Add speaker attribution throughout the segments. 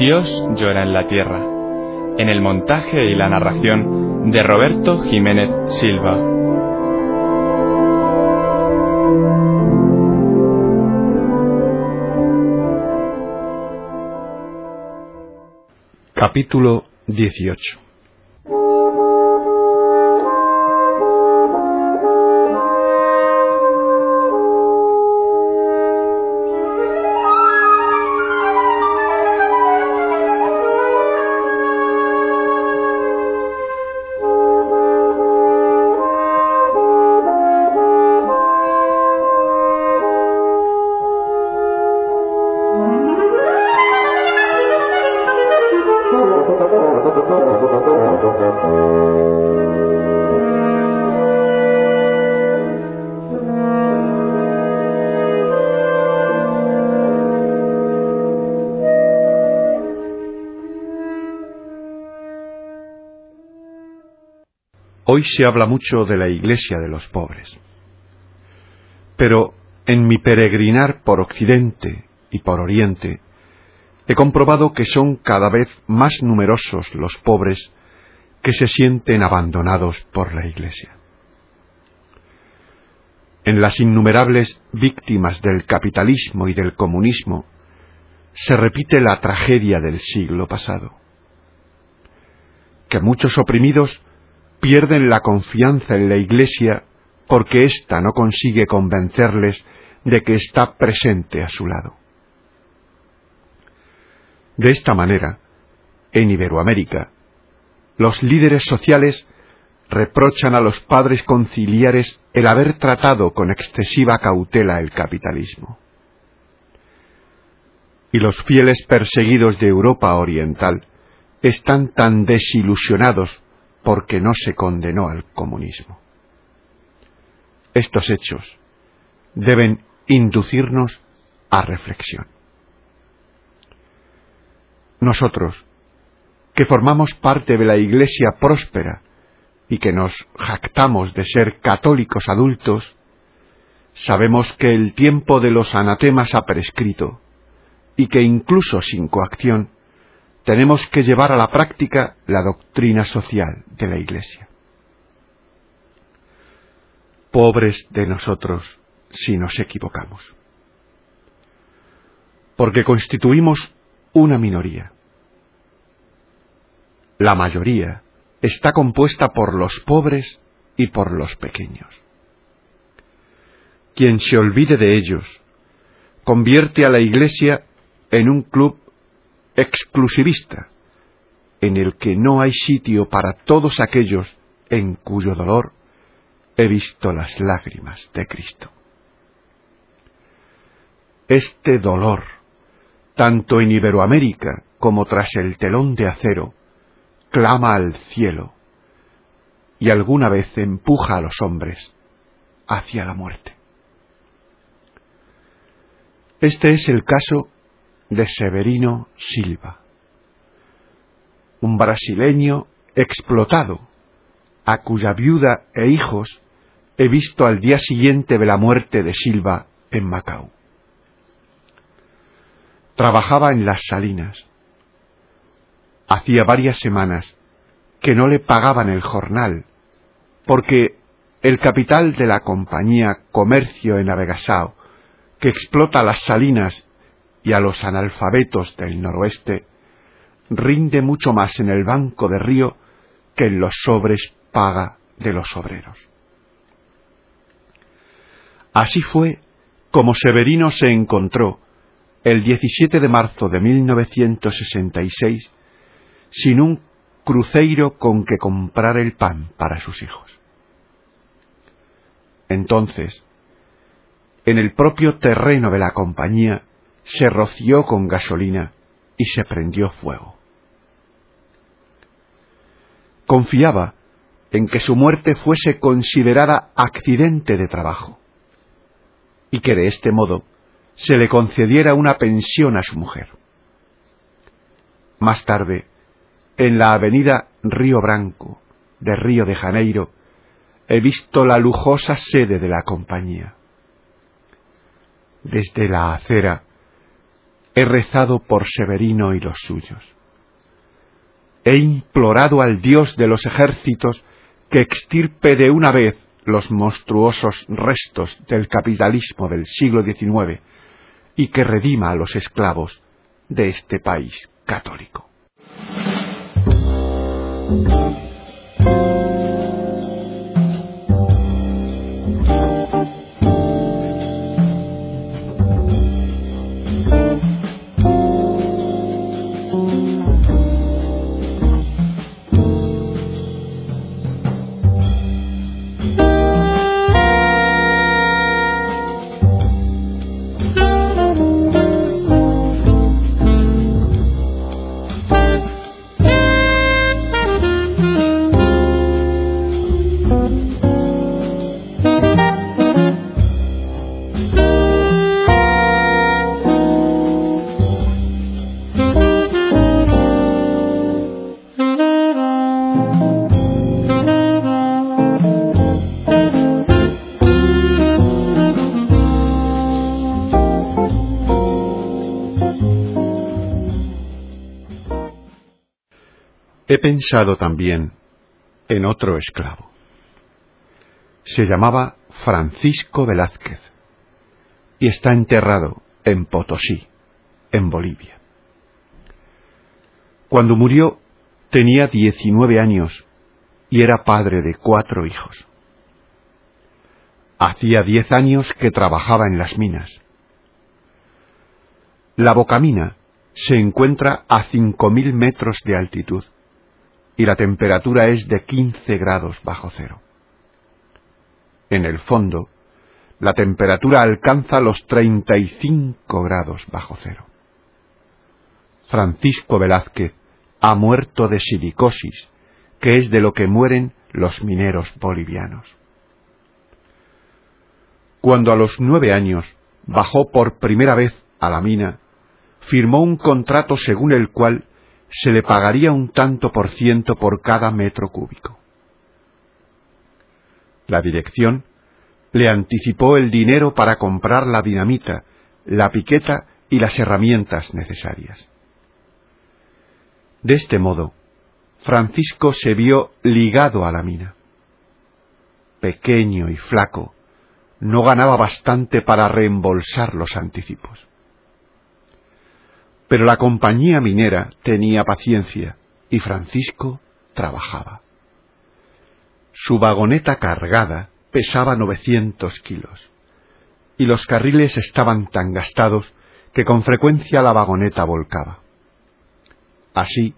Speaker 1: Dios llora en la tierra, en el montaje y la narración de Roberto Jiménez Silva.
Speaker 2: Capítulo 18 Hoy se habla mucho de la Iglesia de los pobres. Pero en mi peregrinar por Occidente y por Oriente, he comprobado que son cada vez más numerosos los pobres que se sienten abandonados por la Iglesia. En las innumerables víctimas del capitalismo y del comunismo se repite la tragedia del siglo pasado, que muchos oprimidos pierden la confianza en la Iglesia porque ésta no consigue convencerles de que está presente a su lado. De esta manera, en Iberoamérica, los líderes sociales reprochan a los padres conciliares el haber tratado con excesiva cautela el capitalismo. Y los fieles perseguidos de Europa Oriental están tan desilusionados porque no se condenó al comunismo. Estos hechos deben inducirnos a reflexión. Nosotros, que formamos parte de la Iglesia próspera y que nos jactamos de ser católicos adultos, sabemos que el tiempo de los anatemas ha prescrito y que incluso sin coacción tenemos que llevar a la práctica la doctrina social de la Iglesia. Pobres de nosotros si nos equivocamos, porque constituimos una minoría. La mayoría está compuesta por los pobres y por los pequeños. Quien se olvide de ellos convierte a la Iglesia en un club exclusivista, en el que no hay sitio para todos aquellos en cuyo dolor he visto las lágrimas de Cristo. Este dolor, tanto en Iberoamérica como tras el telón de acero, clama al cielo y alguna vez empuja a los hombres hacia la muerte. Este es el caso de Severino Silva, un brasileño explotado, a cuya viuda e hijos he visto al día siguiente de la muerte de Silva en Macao. Trabajaba en las salinas. Hacía varias semanas que no le pagaban el jornal, porque el capital de la compañía Comercio en Avegasao, que explota las salinas y a los analfabetos del noroeste, rinde mucho más en el banco de río que en los sobres paga de los obreros. Así fue como Severino se encontró el 17 de marzo de 1966 sin un cruceiro con que comprar el pan para sus hijos. Entonces, en el propio terreno de la compañía, se roció con gasolina y se prendió fuego. Confiaba en que su muerte fuese considerada accidente de trabajo y que de este modo se le concediera una pensión a su mujer. Más tarde, en la avenida Río Branco de Río de Janeiro, he visto la lujosa sede de la compañía. Desde la acera he rezado por Severino y los suyos. He implorado al Dios de los ejércitos que extirpe de una vez los monstruosos restos del capitalismo del siglo XIX y que redima a los esclavos de este país católico. He pensado también en otro esclavo. Se llamaba Francisco Velázquez y está enterrado en Potosí, en Bolivia. Cuando murió tenía 19 años y era padre de cuatro hijos. Hacía diez años que trabajaba en las minas. La bocamina se encuentra a cinco mil metros de altitud y la temperatura es de 15 grados bajo cero. En el fondo, la temperatura alcanza los 35 grados bajo cero. Francisco Velázquez ha muerto de silicosis, que es de lo que mueren los mineros bolivianos. Cuando a los nueve años bajó por primera vez a la mina, firmó un contrato según el cual se le pagaría un tanto por ciento por cada metro cúbico. La dirección le anticipó el dinero para comprar la dinamita, la piqueta y las herramientas necesarias. De este modo, Francisco se vio ligado a la mina. Pequeño y flaco, no ganaba bastante para reembolsar los anticipos. Pero la compañía minera tenía paciencia y Francisco trabajaba. Su vagoneta cargada pesaba 900 kilos y los carriles estaban tan gastados que con frecuencia la vagoneta volcaba. Así,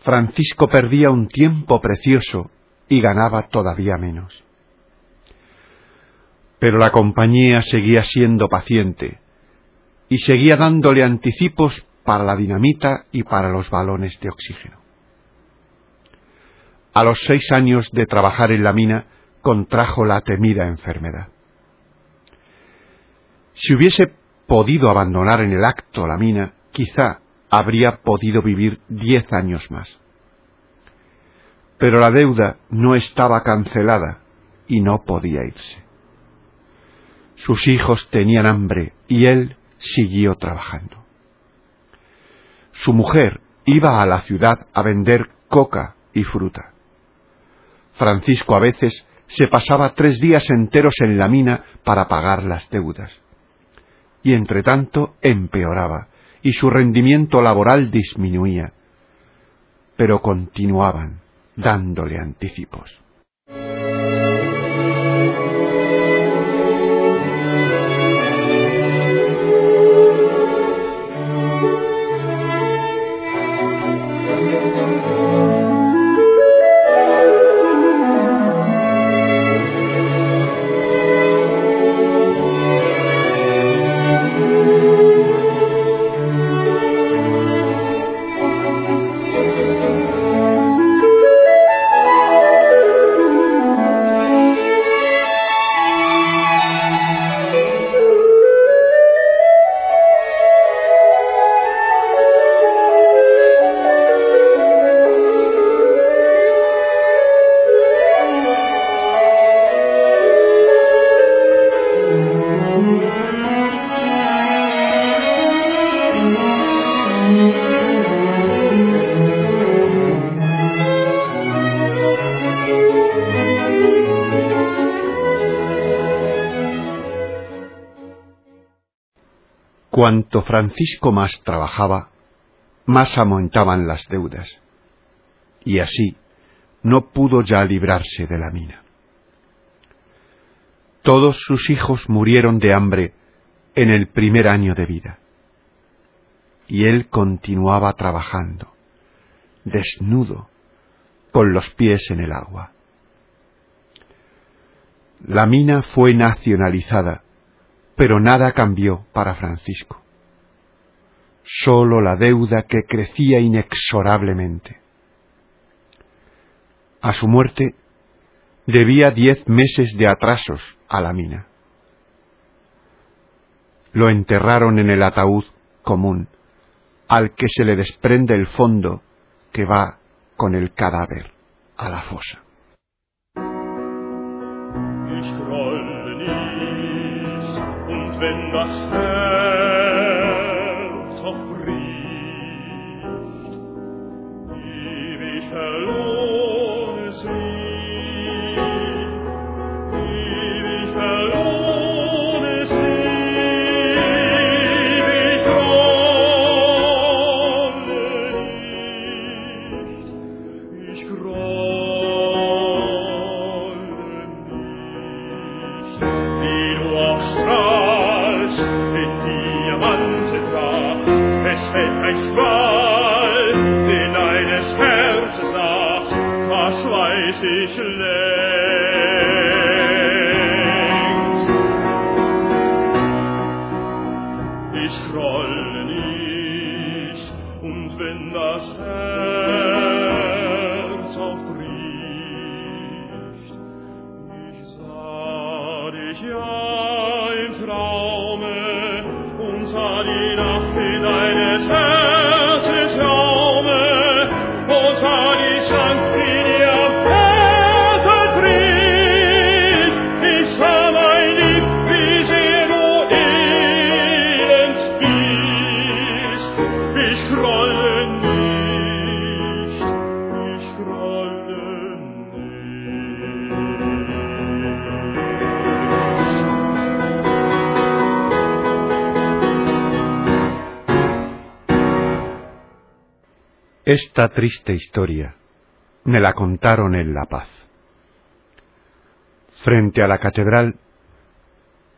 Speaker 2: Francisco perdía un tiempo precioso y ganaba todavía menos. Pero la compañía seguía siendo paciente y seguía dándole anticipos para la dinamita y para los balones de oxígeno. A los seis años de trabajar en la mina, contrajo la temida enfermedad. Si hubiese podido abandonar en el acto la mina, quizá habría podido vivir diez años más. Pero la deuda no estaba cancelada y no podía irse. Sus hijos tenían hambre y él siguió trabajando. Su mujer iba a la ciudad a vender coca y fruta. Francisco a veces se pasaba tres días enteros en la mina para pagar las deudas. Y entre tanto empeoraba y su rendimiento laboral disminuía. Pero continuaban dándole anticipos. Cuanto Francisco más trabajaba, más aumentaban las deudas, y así no pudo ya librarse de la mina. Todos sus hijos murieron de hambre en el primer año de vida, y él continuaba trabajando, desnudo, con los pies en el agua. La mina fue nacionalizada, pero nada cambió para Francisco. Sólo la deuda que crecía inexorablemente. A su muerte debía diez meses de atrasos a la mina. Lo enterraron en el ataúd común, al que se le desprende el fondo que va con el cadáver a la fosa.
Speaker 3: wenn das Herz im Traume und sah die Nacht in eine Schöne.
Speaker 2: Esta triste historia me la contaron en La Paz. Frente a la catedral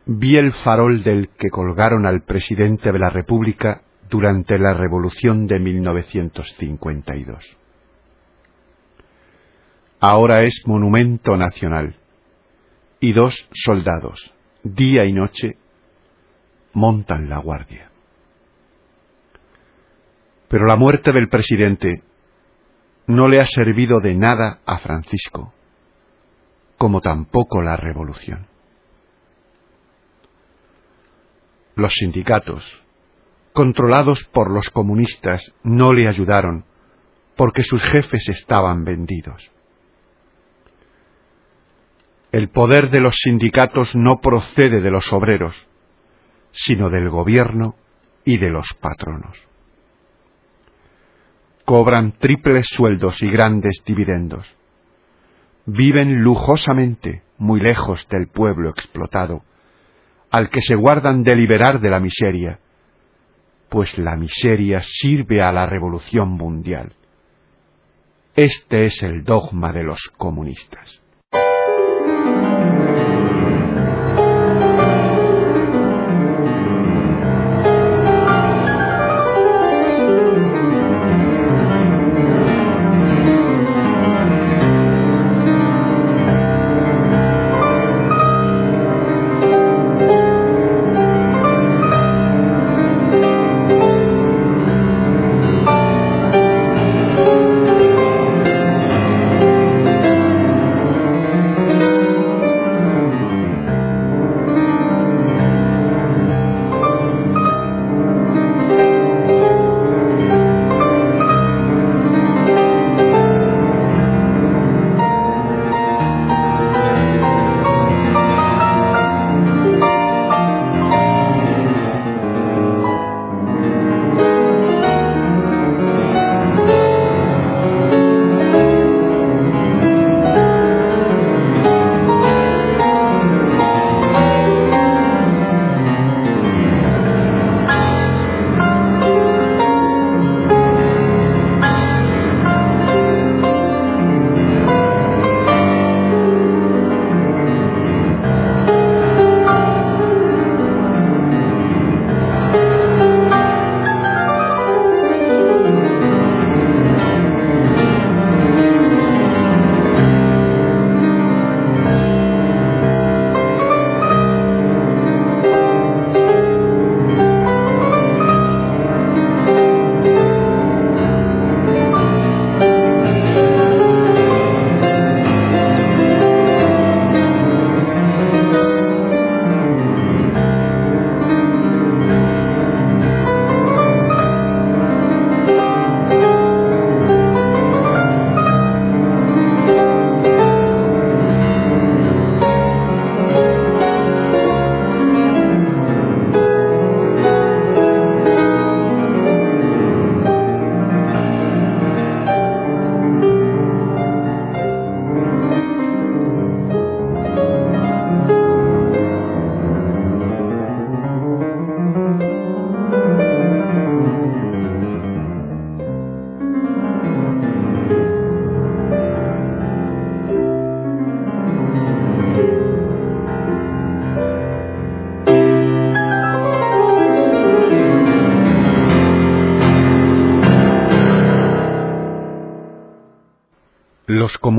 Speaker 2: vi el farol del que colgaron al presidente de la República durante la Revolución de 1952. Ahora es monumento nacional y dos soldados, día y noche, montan la guardia. Pero la muerte del presidente no le ha servido de nada a Francisco, como tampoco la revolución. Los sindicatos, controlados por los comunistas, no le ayudaron porque sus jefes estaban vendidos. El poder de los sindicatos no procede de los obreros, sino del gobierno y de los patronos cobran triples sueldos y grandes dividendos. Viven lujosamente muy lejos del pueblo explotado, al que se guardan de liberar de la miseria, pues la miseria sirve a la revolución mundial. Este es el dogma de los comunistas.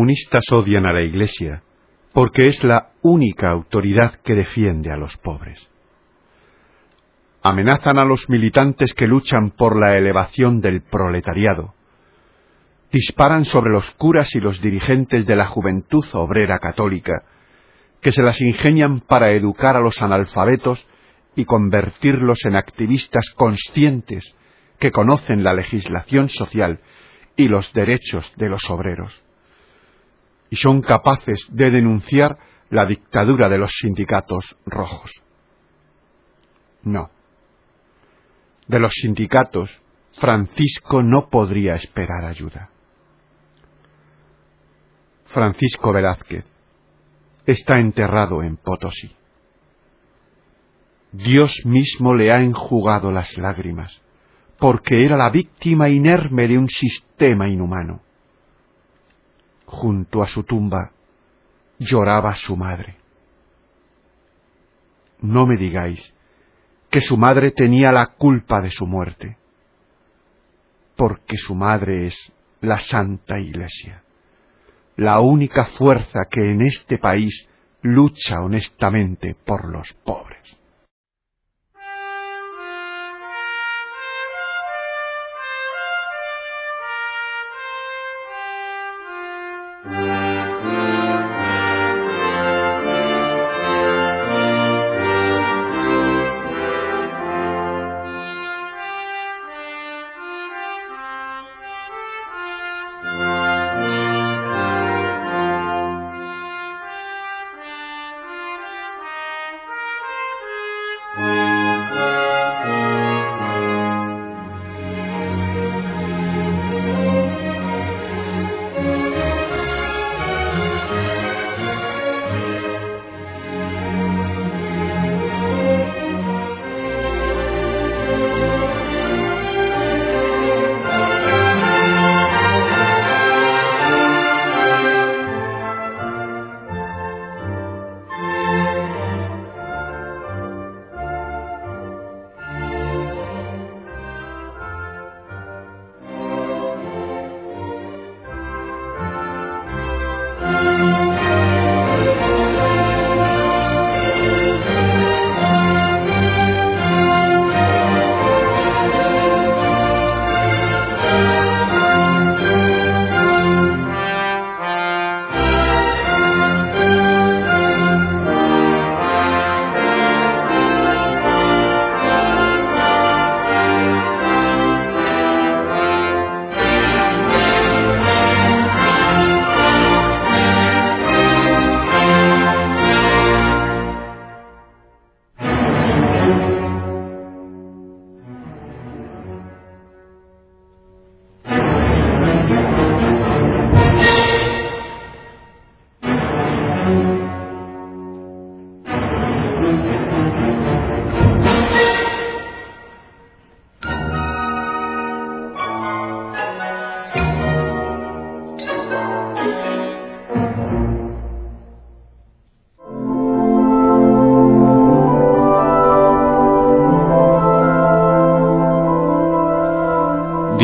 Speaker 2: Comunistas odian a la Iglesia porque es la única autoridad que defiende a los pobres. Amenazan a los militantes que luchan por la elevación del proletariado. Disparan sobre los curas y los dirigentes de la juventud obrera católica, que se las ingenian para educar a los analfabetos y convertirlos en activistas conscientes que conocen la legislación social y los derechos de los obreros. Y son capaces de denunciar la dictadura de los sindicatos rojos. No. De los sindicatos, Francisco no podría esperar ayuda. Francisco Velázquez está enterrado en Potosí. Dios mismo le ha enjugado las lágrimas, porque era la víctima inerme de un sistema inhumano. Junto a su tumba lloraba su madre. No me digáis que su madre tenía la culpa de su muerte, porque su madre es la Santa Iglesia, la única fuerza que en este país lucha honestamente por los pobres. Thank you.